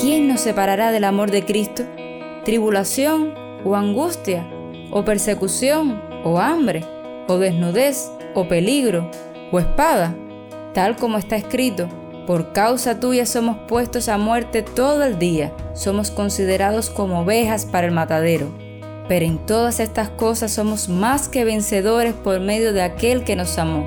¿quién nos separará del amor de Cristo? ¿Tribulación o angustia? ¿O persecución o hambre? ¿O desnudez o peligro? ¿O espada? Tal como está escrito, por causa tuya somos puestos a muerte todo el día, somos considerados como ovejas para el matadero. Pero en todas estas cosas somos más que vencedores por medio de aquel que nos amó.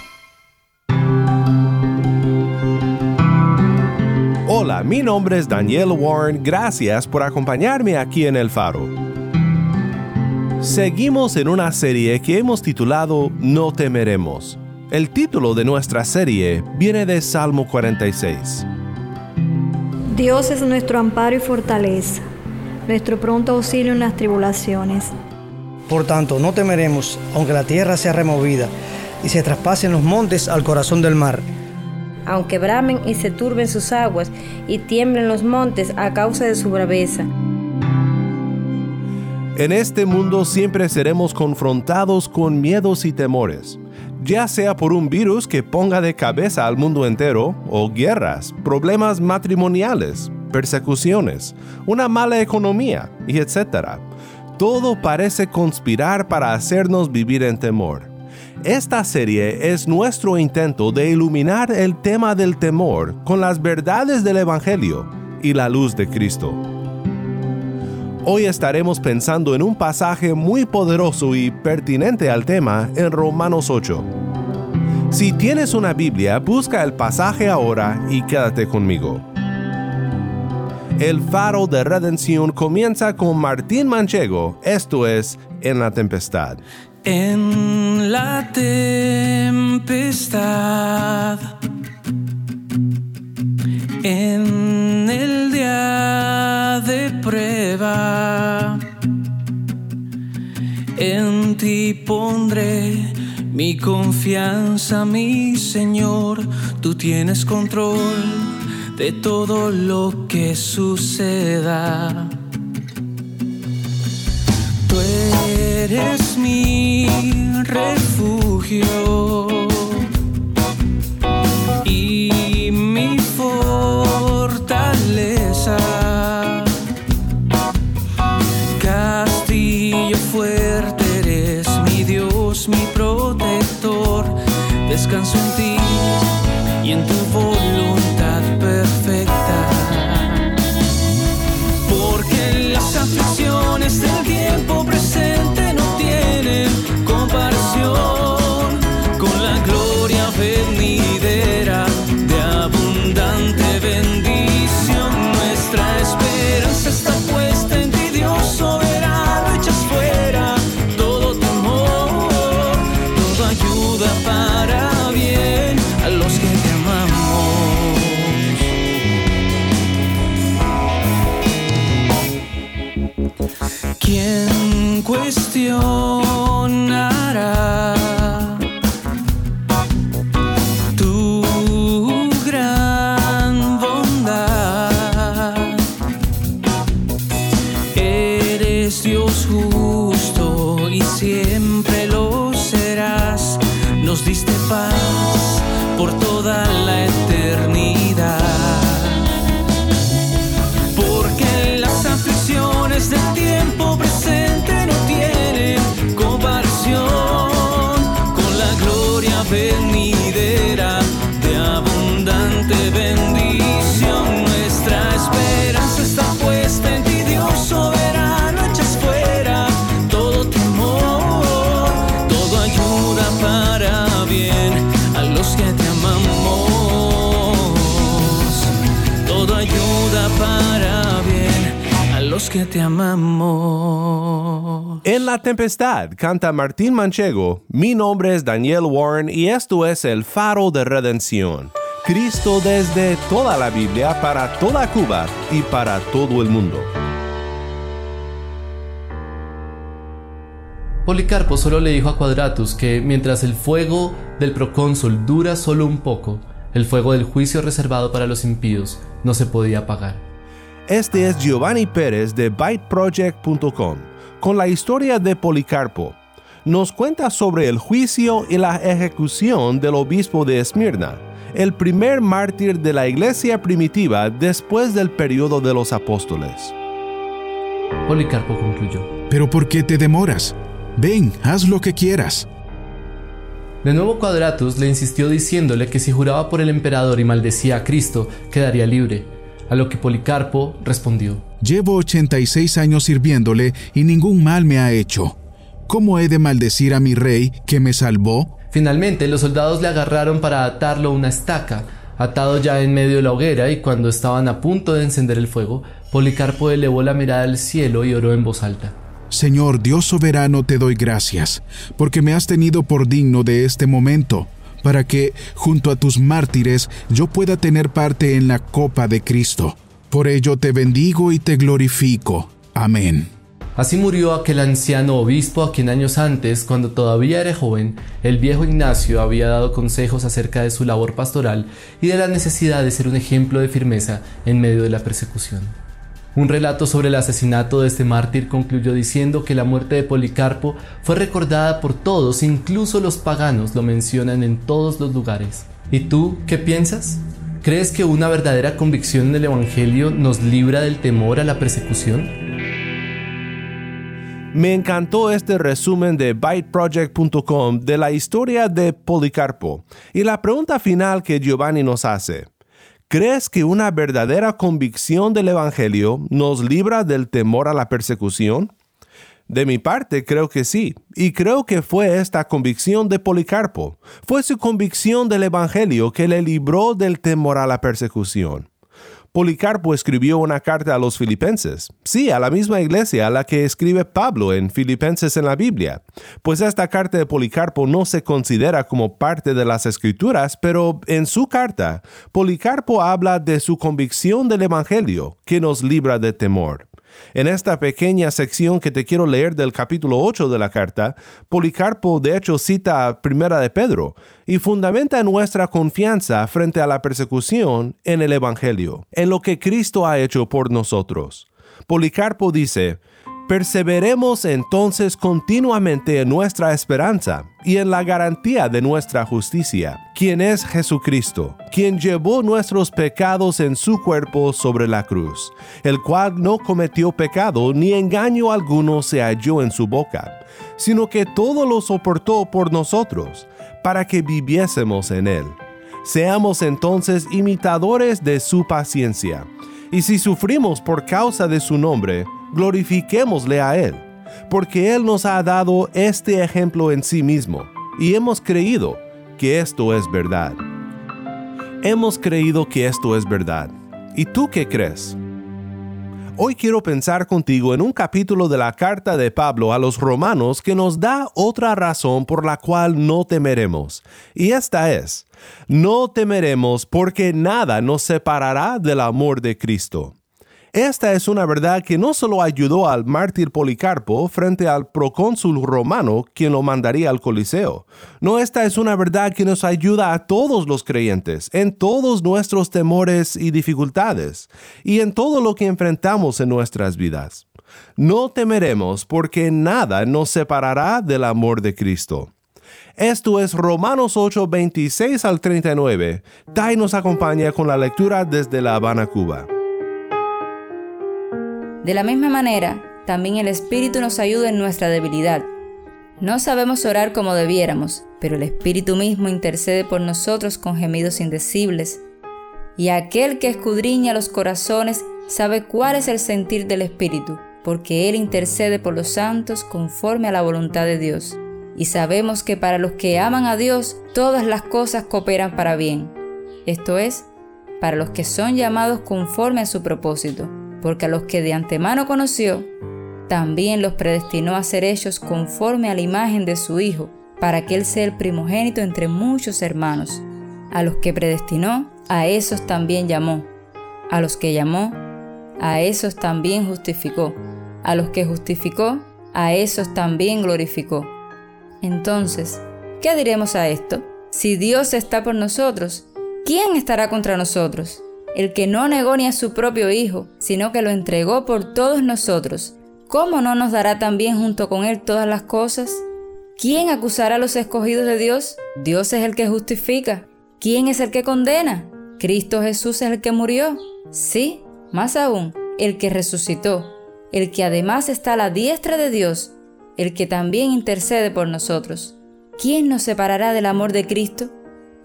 Hola, mi nombre es Daniel Warren. Gracias por acompañarme aquí en El Faro. Seguimos en una serie que hemos titulado No temeremos. El título de nuestra serie viene de Salmo 46. Dios es nuestro amparo y fortaleza, nuestro pronto auxilio en las tribulaciones. Por tanto, no temeremos, aunque la tierra sea removida y se traspasen los montes al corazón del mar. Aunque bramen y se turben sus aguas y tiemblen los montes a causa de su braveza. En este mundo siempre seremos confrontados con miedos y temores, ya sea por un virus que ponga de cabeza al mundo entero, o guerras, problemas matrimoniales, persecuciones, una mala economía, y etc. Todo parece conspirar para hacernos vivir en temor. Esta serie es nuestro intento de iluminar el tema del temor con las verdades del Evangelio y la luz de Cristo. Hoy estaremos pensando en un pasaje muy poderoso y pertinente al tema en Romanos 8. Si tienes una Biblia, busca el pasaje ahora y quédate conmigo. El faro de redención comienza con Martín Manchego, esto es En la tempestad. En la tempestad, en el día de prueba, en ti pondré mi confianza, mi Señor, tú tienes control de todo lo que suceda. Eres mi refugio y mi fortaleza. Castillo fuerte eres mi Dios, mi protector. Descanso te amamos. En la tempestad canta Martín Manchego. Mi nombre es Daniel Warren y esto es el faro de redención. Cristo desde toda la Biblia para toda Cuba y para todo el mundo. Policarpo solo le dijo a Quadratus que mientras el fuego del procónsul dura solo un poco, el fuego del juicio reservado para los impíos no se podía apagar. Este es Giovanni Pérez de ByteProject.com con la historia de Policarpo. Nos cuenta sobre el juicio y la ejecución del obispo de Esmirna, el primer mártir de la iglesia primitiva después del periodo de los apóstoles. Policarpo concluyó. ¿Pero por qué te demoras? Ven, haz lo que quieras. De nuevo Quadratus le insistió diciéndole que si juraba por el emperador y maldecía a Cristo, quedaría libre, a lo que Policarpo respondió. Llevo 86 años sirviéndole y ningún mal me ha hecho. ¿Cómo he de maldecir a mi rey que me salvó? Finalmente los soldados le agarraron para atarlo a una estaca, atado ya en medio de la hoguera y cuando estaban a punto de encender el fuego, Policarpo elevó la mirada al cielo y oró en voz alta. Señor Dios soberano, te doy gracias, porque me has tenido por digno de este momento, para que, junto a tus mártires, yo pueda tener parte en la copa de Cristo. Por ello te bendigo y te glorifico. Amén. Así murió aquel anciano obispo a quien años antes, cuando todavía era joven, el viejo Ignacio había dado consejos acerca de su labor pastoral y de la necesidad de ser un ejemplo de firmeza en medio de la persecución. Un relato sobre el asesinato de este mártir concluyó diciendo que la muerte de Policarpo fue recordada por todos, incluso los paganos lo mencionan en todos los lugares. ¿Y tú qué piensas? ¿Crees que una verdadera convicción en el Evangelio nos libra del temor a la persecución? Me encantó este resumen de byteproject.com de la historia de Policarpo y la pregunta final que Giovanni nos hace. ¿Crees que una verdadera convicción del Evangelio nos libra del temor a la persecución? De mi parte, creo que sí, y creo que fue esta convicción de Policarpo, fue su convicción del Evangelio que le libró del temor a la persecución. Policarpo escribió una carta a los filipenses, sí, a la misma iglesia a la que escribe Pablo en Filipenses en la Biblia, pues esta carta de Policarpo no se considera como parte de las escrituras, pero en su carta, Policarpo habla de su convicción del Evangelio que nos libra de temor. En esta pequeña sección que te quiero leer del capítulo 8 de la carta, Policarpo de hecho cita Primera de Pedro y fundamenta nuestra confianza frente a la persecución en el Evangelio, en lo que Cristo ha hecho por nosotros. Policarpo dice, Perseveremos entonces continuamente en nuestra esperanza y en la garantía de nuestra justicia, quien es Jesucristo, quien llevó nuestros pecados en su cuerpo sobre la cruz, el cual no cometió pecado ni engaño alguno se halló en su boca, sino que todo lo soportó por nosotros, para que viviésemos en él. Seamos entonces imitadores de su paciencia, y si sufrimos por causa de su nombre, glorifiquémosle a Él, porque Él nos ha dado este ejemplo en sí mismo, y hemos creído que esto es verdad. Hemos creído que esto es verdad. ¿Y tú qué crees? Hoy quiero pensar contigo en un capítulo de la carta de Pablo a los romanos que nos da otra razón por la cual no temeremos. Y esta es, no temeremos porque nada nos separará del amor de Cristo. Esta es una verdad que no solo ayudó al mártir Policarpo frente al procónsul romano quien lo mandaría al Coliseo. No, esta es una verdad que nos ayuda a todos los creyentes en todos nuestros temores y dificultades y en todo lo que enfrentamos en nuestras vidas. No temeremos porque nada nos separará del amor de Cristo. Esto es Romanos 8, 26 al 39. Tai nos acompaña con la lectura desde La Habana, Cuba. De la misma manera, también el Espíritu nos ayuda en nuestra debilidad. No sabemos orar como debiéramos, pero el Espíritu mismo intercede por nosotros con gemidos indecibles. Y aquel que escudriña los corazones sabe cuál es el sentir del Espíritu, porque Él intercede por los santos conforme a la voluntad de Dios. Y sabemos que para los que aman a Dios, todas las cosas cooperan para bien. Esto es, para los que son llamados conforme a su propósito porque a los que de antemano conoció, también los predestinó a ser hechos conforme a la imagen de su Hijo, para que Él sea el primogénito entre muchos hermanos. A los que predestinó, a esos también llamó. A los que llamó, a esos también justificó. A los que justificó, a esos también glorificó. Entonces, ¿qué diremos a esto? Si Dios está por nosotros, ¿quién estará contra nosotros? El que no negó ni a su propio Hijo, sino que lo entregó por todos nosotros, ¿cómo no nos dará también junto con Él todas las cosas? ¿Quién acusará a los escogidos de Dios? Dios es el que justifica. ¿Quién es el que condena? Cristo Jesús es el que murió. Sí, más aún, el que resucitó, el que además está a la diestra de Dios, el que también intercede por nosotros. ¿Quién nos separará del amor de Cristo?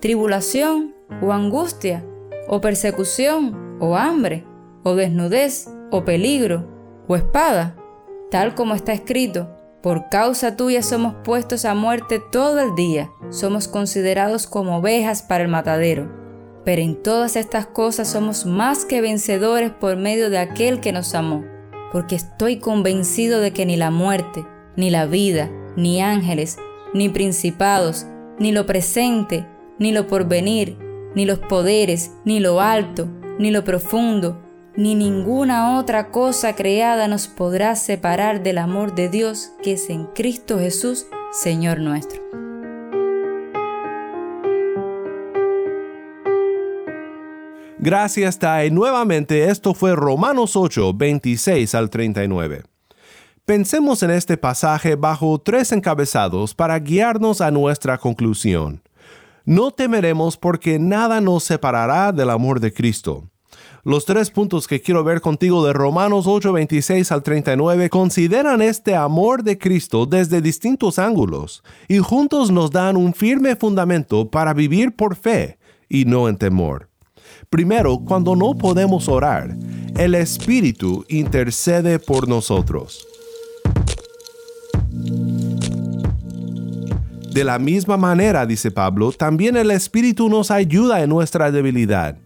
¿Tribulación o angustia? ¿O persecución o hambre? ¿O desnudez o peligro? ¿O espada? tal como está escrito, por causa tuya somos puestos a muerte todo el día, somos considerados como ovejas para el matadero. Pero en todas estas cosas somos más que vencedores por medio de aquel que nos amó, porque estoy convencido de que ni la muerte, ni la vida, ni ángeles, ni principados, ni lo presente, ni lo porvenir, ni los poderes, ni lo alto, ni lo profundo, ni ninguna otra cosa creada nos podrá separar del amor de Dios que es en Cristo Jesús, Señor nuestro. Gracias, Tai. Nuevamente, esto fue Romanos 8, 26 al 39. Pensemos en este pasaje bajo tres encabezados para guiarnos a nuestra conclusión. No temeremos porque nada nos separará del amor de Cristo. Los tres puntos que quiero ver contigo de Romanos 8, 26 al 39 consideran este amor de Cristo desde distintos ángulos y juntos nos dan un firme fundamento para vivir por fe y no en temor. Primero, cuando no podemos orar, el Espíritu intercede por nosotros. De la misma manera, dice Pablo, también el Espíritu nos ayuda en nuestra debilidad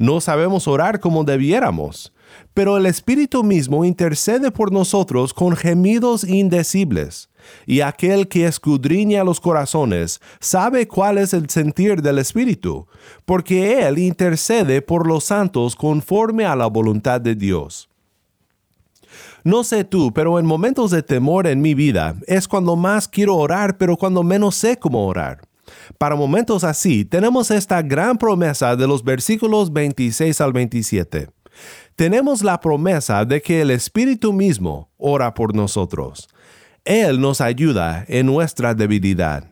no sabemos orar como debiéramos, pero el Espíritu mismo intercede por nosotros con gemidos indecibles. Y aquel que escudriña los corazones sabe cuál es el sentir del Espíritu, porque Él intercede por los santos conforme a la voluntad de Dios. No sé tú, pero en momentos de temor en mi vida es cuando más quiero orar, pero cuando menos sé cómo orar. Para momentos así, tenemos esta gran promesa de los versículos 26 al 27. Tenemos la promesa de que el Espíritu mismo ora por nosotros. Él nos ayuda en nuestra debilidad.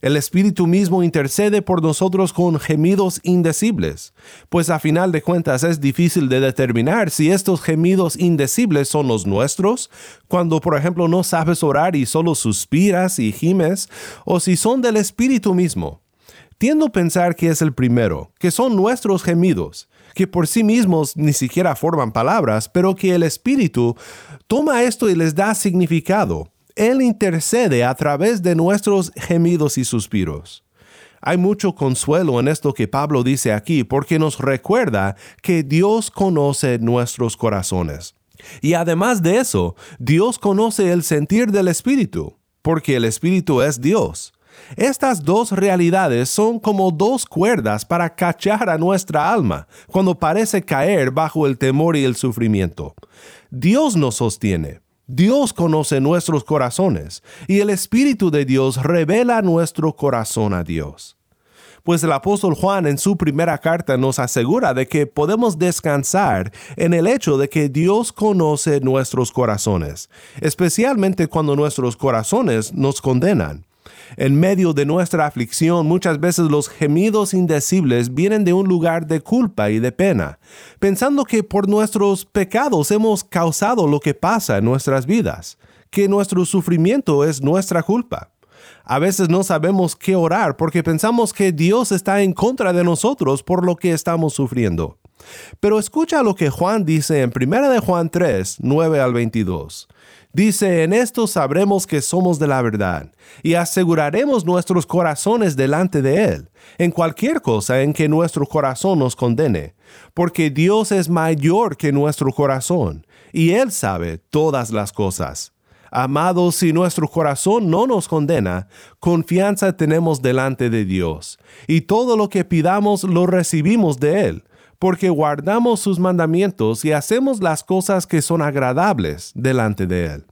El Espíritu mismo intercede por nosotros con gemidos indecibles, pues a final de cuentas es difícil de determinar si estos gemidos indecibles son los nuestros, cuando por ejemplo no sabes orar y solo suspiras y gimes, o si son del Espíritu mismo. Tiendo a pensar que es el primero, que son nuestros gemidos, que por sí mismos ni siquiera forman palabras, pero que el Espíritu toma esto y les da significado él intercede a través de nuestros gemidos y suspiros. Hay mucho consuelo en esto que Pablo dice aquí porque nos recuerda que Dios conoce nuestros corazones. Y además de eso, Dios conoce el sentir del Espíritu, porque el Espíritu es Dios. Estas dos realidades son como dos cuerdas para cachar a nuestra alma cuando parece caer bajo el temor y el sufrimiento. Dios nos sostiene, Dios conoce nuestros corazones y el Espíritu de Dios revela nuestro corazón a Dios. Pues el apóstol Juan en su primera carta nos asegura de que podemos descansar en el hecho de que Dios conoce nuestros corazones, especialmente cuando nuestros corazones nos condenan. En medio de nuestra aflicción muchas veces los gemidos indecibles vienen de un lugar de culpa y de pena, pensando que por nuestros pecados hemos causado lo que pasa en nuestras vidas, que nuestro sufrimiento es nuestra culpa. A veces no sabemos qué orar porque pensamos que Dios está en contra de nosotros por lo que estamos sufriendo. Pero escucha lo que Juan dice en 1 de Juan 3, 9 al 22. Dice, en esto sabremos que somos de la verdad, y aseguraremos nuestros corazones delante de Él, en cualquier cosa en que nuestro corazón nos condene, porque Dios es mayor que nuestro corazón, y Él sabe todas las cosas. Amados, si nuestro corazón no nos condena, confianza tenemos delante de Dios, y todo lo que pidamos lo recibimos de Él, porque guardamos sus mandamientos y hacemos las cosas que son agradables delante de Él.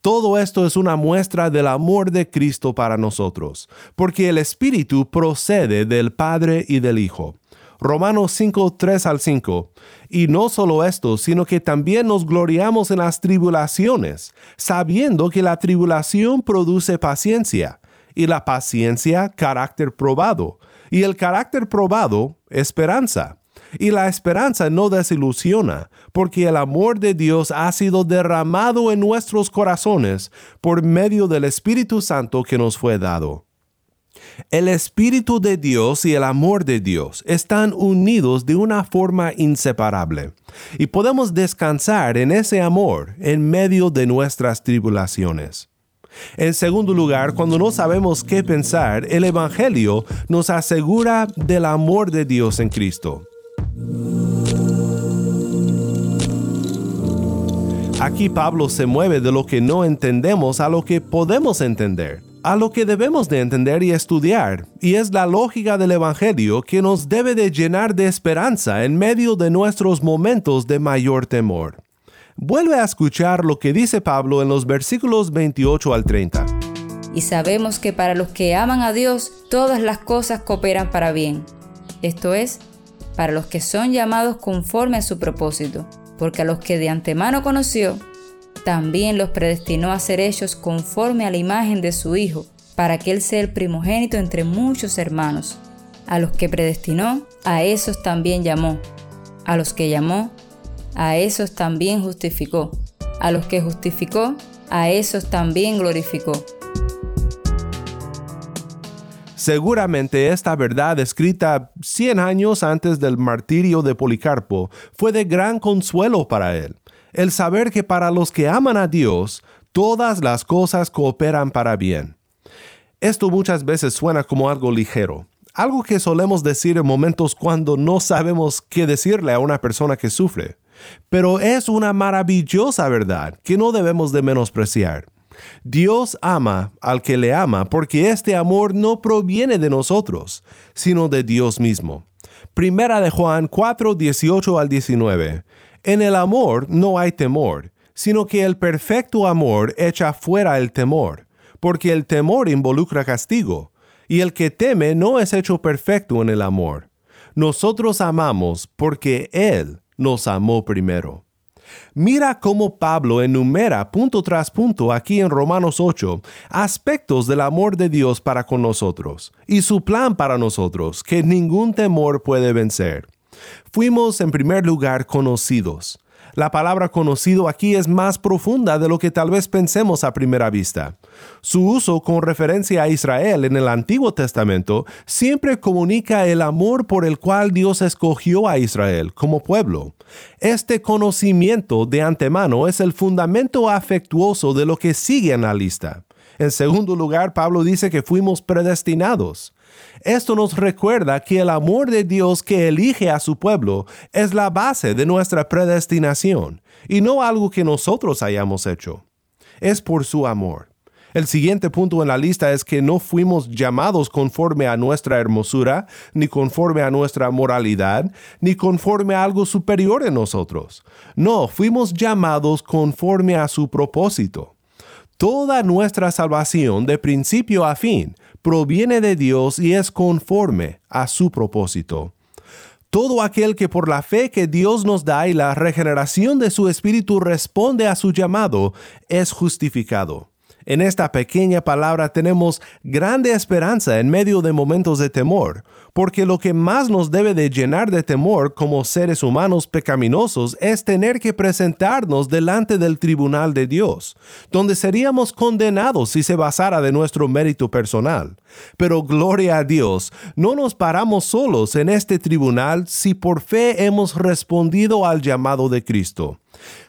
Todo esto es una muestra del amor de Cristo para nosotros, porque el Espíritu procede del Padre y del Hijo. Romanos 5, 3 al 5. Y no solo esto, sino que también nos gloriamos en las tribulaciones, sabiendo que la tribulación produce paciencia, y la paciencia carácter probado, y el carácter probado esperanza. Y la esperanza no desilusiona, porque el amor de Dios ha sido derramado en nuestros corazones por medio del Espíritu Santo que nos fue dado. El Espíritu de Dios y el amor de Dios están unidos de una forma inseparable, y podemos descansar en ese amor en medio de nuestras tribulaciones. En segundo lugar, cuando no sabemos qué pensar, el Evangelio nos asegura del amor de Dios en Cristo. Aquí Pablo se mueve de lo que no entendemos a lo que podemos entender, a lo que debemos de entender y estudiar, y es la lógica del Evangelio que nos debe de llenar de esperanza en medio de nuestros momentos de mayor temor. Vuelve a escuchar lo que dice Pablo en los versículos 28 al 30. Y sabemos que para los que aman a Dios, todas las cosas cooperan para bien. Esto es, para los que son llamados conforme a su propósito, porque a los que de antemano conoció, también los predestinó a ser hechos conforme a la imagen de su Hijo, para que Él sea el primogénito entre muchos hermanos. A los que predestinó, a esos también llamó. A los que llamó, a esos también justificó. A los que justificó, a esos también glorificó. Seguramente esta verdad escrita 100 años antes del martirio de Policarpo fue de gran consuelo para él, el saber que para los que aman a Dios, todas las cosas cooperan para bien. Esto muchas veces suena como algo ligero, algo que solemos decir en momentos cuando no sabemos qué decirle a una persona que sufre, pero es una maravillosa verdad que no debemos de menospreciar. Dios ama al que le ama porque este amor no proviene de nosotros, sino de Dios mismo. Primera de Juan 4, 18 al 19. En el amor no hay temor, sino que el perfecto amor echa fuera el temor, porque el temor involucra castigo, y el que teme no es hecho perfecto en el amor. Nosotros amamos porque Él nos amó primero. Mira cómo Pablo enumera punto tras punto aquí en Romanos 8 aspectos del amor de Dios para con nosotros y su plan para nosotros que ningún temor puede vencer. Fuimos en primer lugar conocidos. La palabra conocido aquí es más profunda de lo que tal vez pensemos a primera vista. Su uso con referencia a Israel en el Antiguo Testamento siempre comunica el amor por el cual Dios escogió a Israel como pueblo. Este conocimiento de antemano es el fundamento afectuoso de lo que sigue en la lista. En segundo lugar, Pablo dice que fuimos predestinados. Esto nos recuerda que el amor de Dios que elige a su pueblo es la base de nuestra predestinación y no algo que nosotros hayamos hecho. Es por su amor. El siguiente punto en la lista es que no fuimos llamados conforme a nuestra hermosura, ni conforme a nuestra moralidad, ni conforme a algo superior en nosotros. No, fuimos llamados conforme a su propósito. Toda nuestra salvación de principio a fin proviene de Dios y es conforme a su propósito. Todo aquel que por la fe que Dios nos da y la regeneración de su espíritu responde a su llamado es justificado. En esta pequeña palabra tenemos grande esperanza en medio de momentos de temor, porque lo que más nos debe de llenar de temor como seres humanos pecaminosos es tener que presentarnos delante del tribunal de Dios, donde seríamos condenados si se basara de nuestro mérito personal. Pero gloria a Dios, no nos paramos solos en este tribunal si por fe hemos respondido al llamado de Cristo.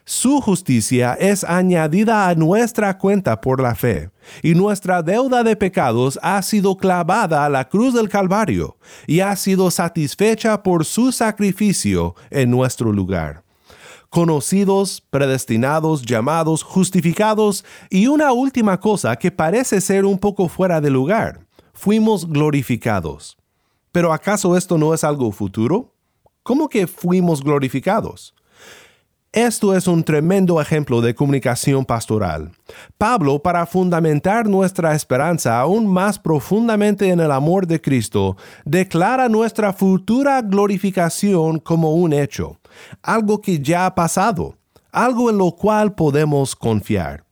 Su justicia es añadida a nuestra cuenta por la fe, y nuestra deuda de pecados ha sido clavada a la cruz del Calvario, y ha sido satisfecha por su sacrificio en nuestro lugar. Conocidos, predestinados, llamados, justificados, y una última cosa que parece ser un poco fuera de lugar, fuimos glorificados. Pero ¿acaso esto no es algo futuro? ¿Cómo que fuimos glorificados? Esto es un tremendo ejemplo de comunicación pastoral. Pablo, para fundamentar nuestra esperanza aún más profundamente en el amor de Cristo, declara nuestra futura glorificación como un hecho, algo que ya ha pasado, algo en lo cual podemos confiar.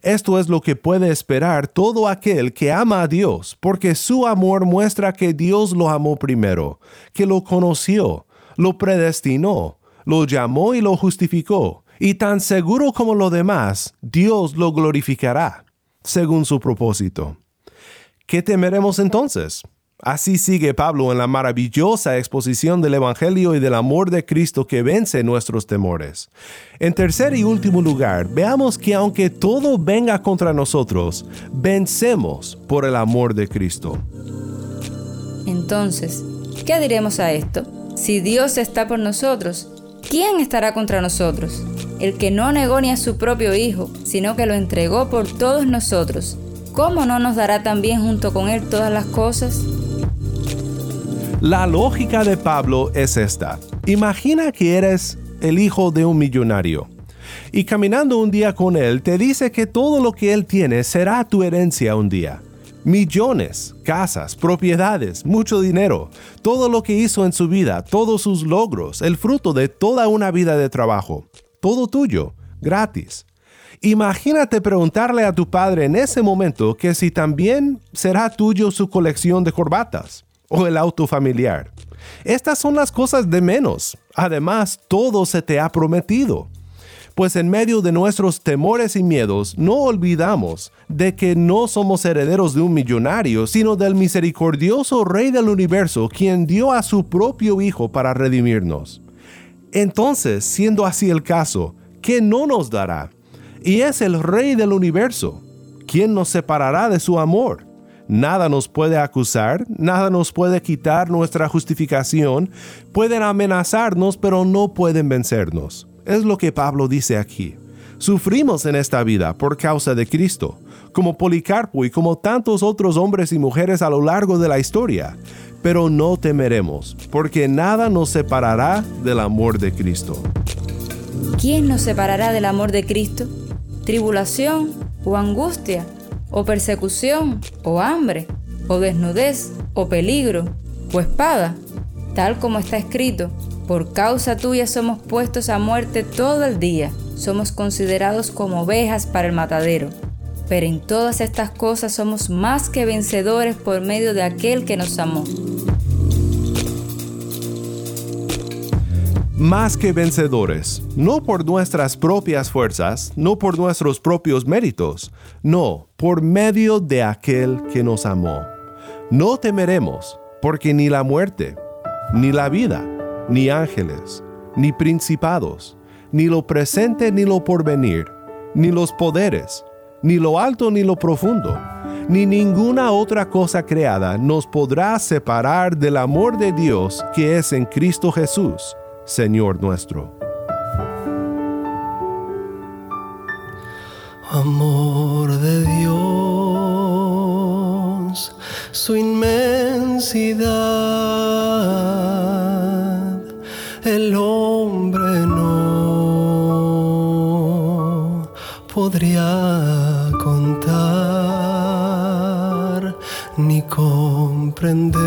Esto es lo que puede esperar todo aquel que ama a Dios, porque su amor muestra que Dios lo amó primero, que lo conoció, lo predestinó, lo llamó y lo justificó, y tan seguro como lo demás, Dios lo glorificará, según su propósito. ¿Qué temeremos entonces? Así sigue Pablo en la maravillosa exposición del Evangelio y del amor de Cristo que vence nuestros temores. En tercer y último lugar, veamos que aunque todo venga contra nosotros, vencemos por el amor de Cristo. Entonces, ¿qué diremos a esto? Si Dios está por nosotros, ¿quién estará contra nosotros? El que no negó ni a su propio Hijo, sino que lo entregó por todos nosotros. ¿Cómo no nos dará también junto con Él todas las cosas? La lógica de Pablo es esta. Imagina que eres el hijo de un millonario. Y caminando un día con él, te dice que todo lo que él tiene será tu herencia un día. Millones, casas, propiedades, mucho dinero, todo lo que hizo en su vida, todos sus logros, el fruto de toda una vida de trabajo, todo tuyo, gratis. Imagínate preguntarle a tu padre en ese momento que si también será tuyo su colección de corbatas o el auto familiar. Estas son las cosas de menos. Además, todo se te ha prometido pues en medio de nuestros temores y miedos no olvidamos de que no somos herederos de un millonario, sino del misericordioso Rey del universo, quien dio a su propio Hijo para redimirnos. Entonces, siendo así el caso, ¿qué no nos dará? Y es el Rey del universo. ¿Quién nos separará de su amor? Nada nos puede acusar, nada nos puede quitar nuestra justificación, pueden amenazarnos, pero no pueden vencernos. Es lo que Pablo dice aquí. Sufrimos en esta vida por causa de Cristo, como Policarpo y como tantos otros hombres y mujeres a lo largo de la historia, pero no temeremos, porque nada nos separará del amor de Cristo. ¿Quién nos separará del amor de Cristo? ¿Tribulación o angustia? ¿O persecución o hambre? ¿O desnudez o peligro? ¿O espada? Tal como está escrito por causa tuya somos puestos a muerte todo el día, somos considerados como ovejas para el matadero. Pero en todas estas cosas somos más que vencedores por medio de aquel que nos amó. Más que vencedores, no por nuestras propias fuerzas, no por nuestros propios méritos, no, por medio de aquel que nos amó. No temeremos, porque ni la muerte, ni la vida, ni ángeles, ni principados, ni lo presente ni lo porvenir, ni los poderes, ni lo alto ni lo profundo, ni ninguna otra cosa creada nos podrá separar del amor de Dios que es en Cristo Jesús, Señor nuestro. Amor de Dios, su inmensidad el hombre no podría contar ni comprender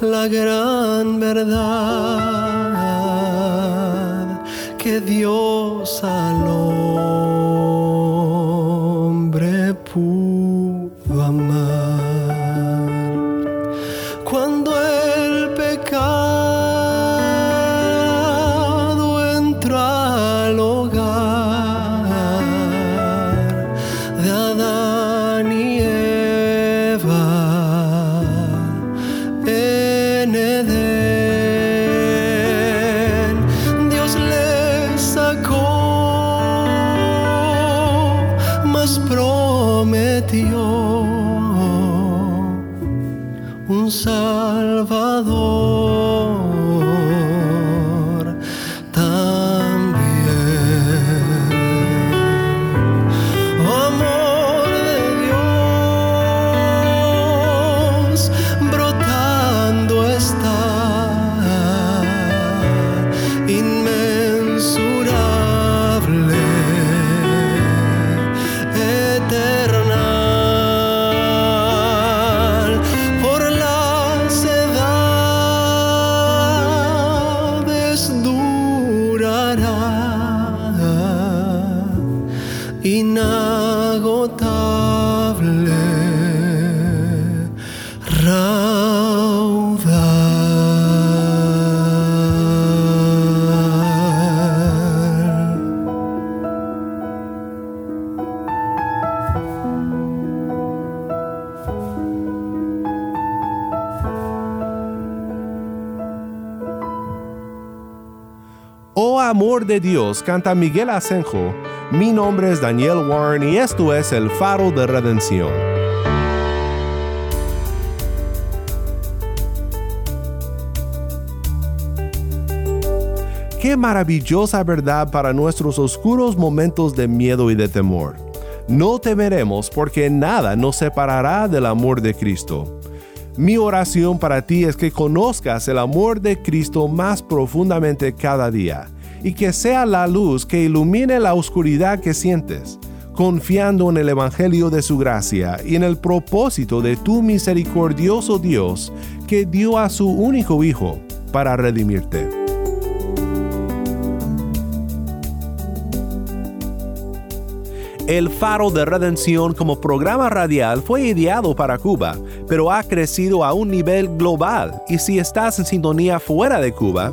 la gran verdad que Dios al de Dios, canta Miguel Asenjo. Mi nombre es Daniel Warren y esto es El Faro de Redención. Qué maravillosa verdad para nuestros oscuros momentos de miedo y de temor. No temeremos porque nada nos separará del amor de Cristo. Mi oración para ti es que conozcas el amor de Cristo más profundamente cada día y que sea la luz que ilumine la oscuridad que sientes, confiando en el Evangelio de su gracia y en el propósito de tu misericordioso Dios que dio a su único Hijo para redimirte. El Faro de Redención como programa radial fue ideado para Cuba, pero ha crecido a un nivel global y si estás en sintonía fuera de Cuba,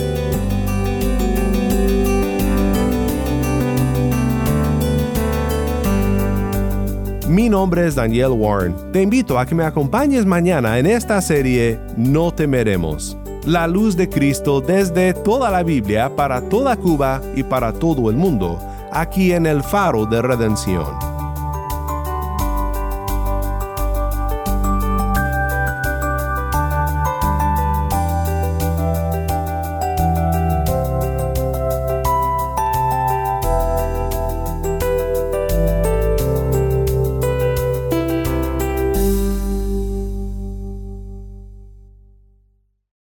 Mi nombre es Daniel Warren. Te invito a que me acompañes mañana en esta serie No temeremos. La luz de Cristo desde toda la Biblia para toda Cuba y para todo el mundo, aquí en el faro de redención.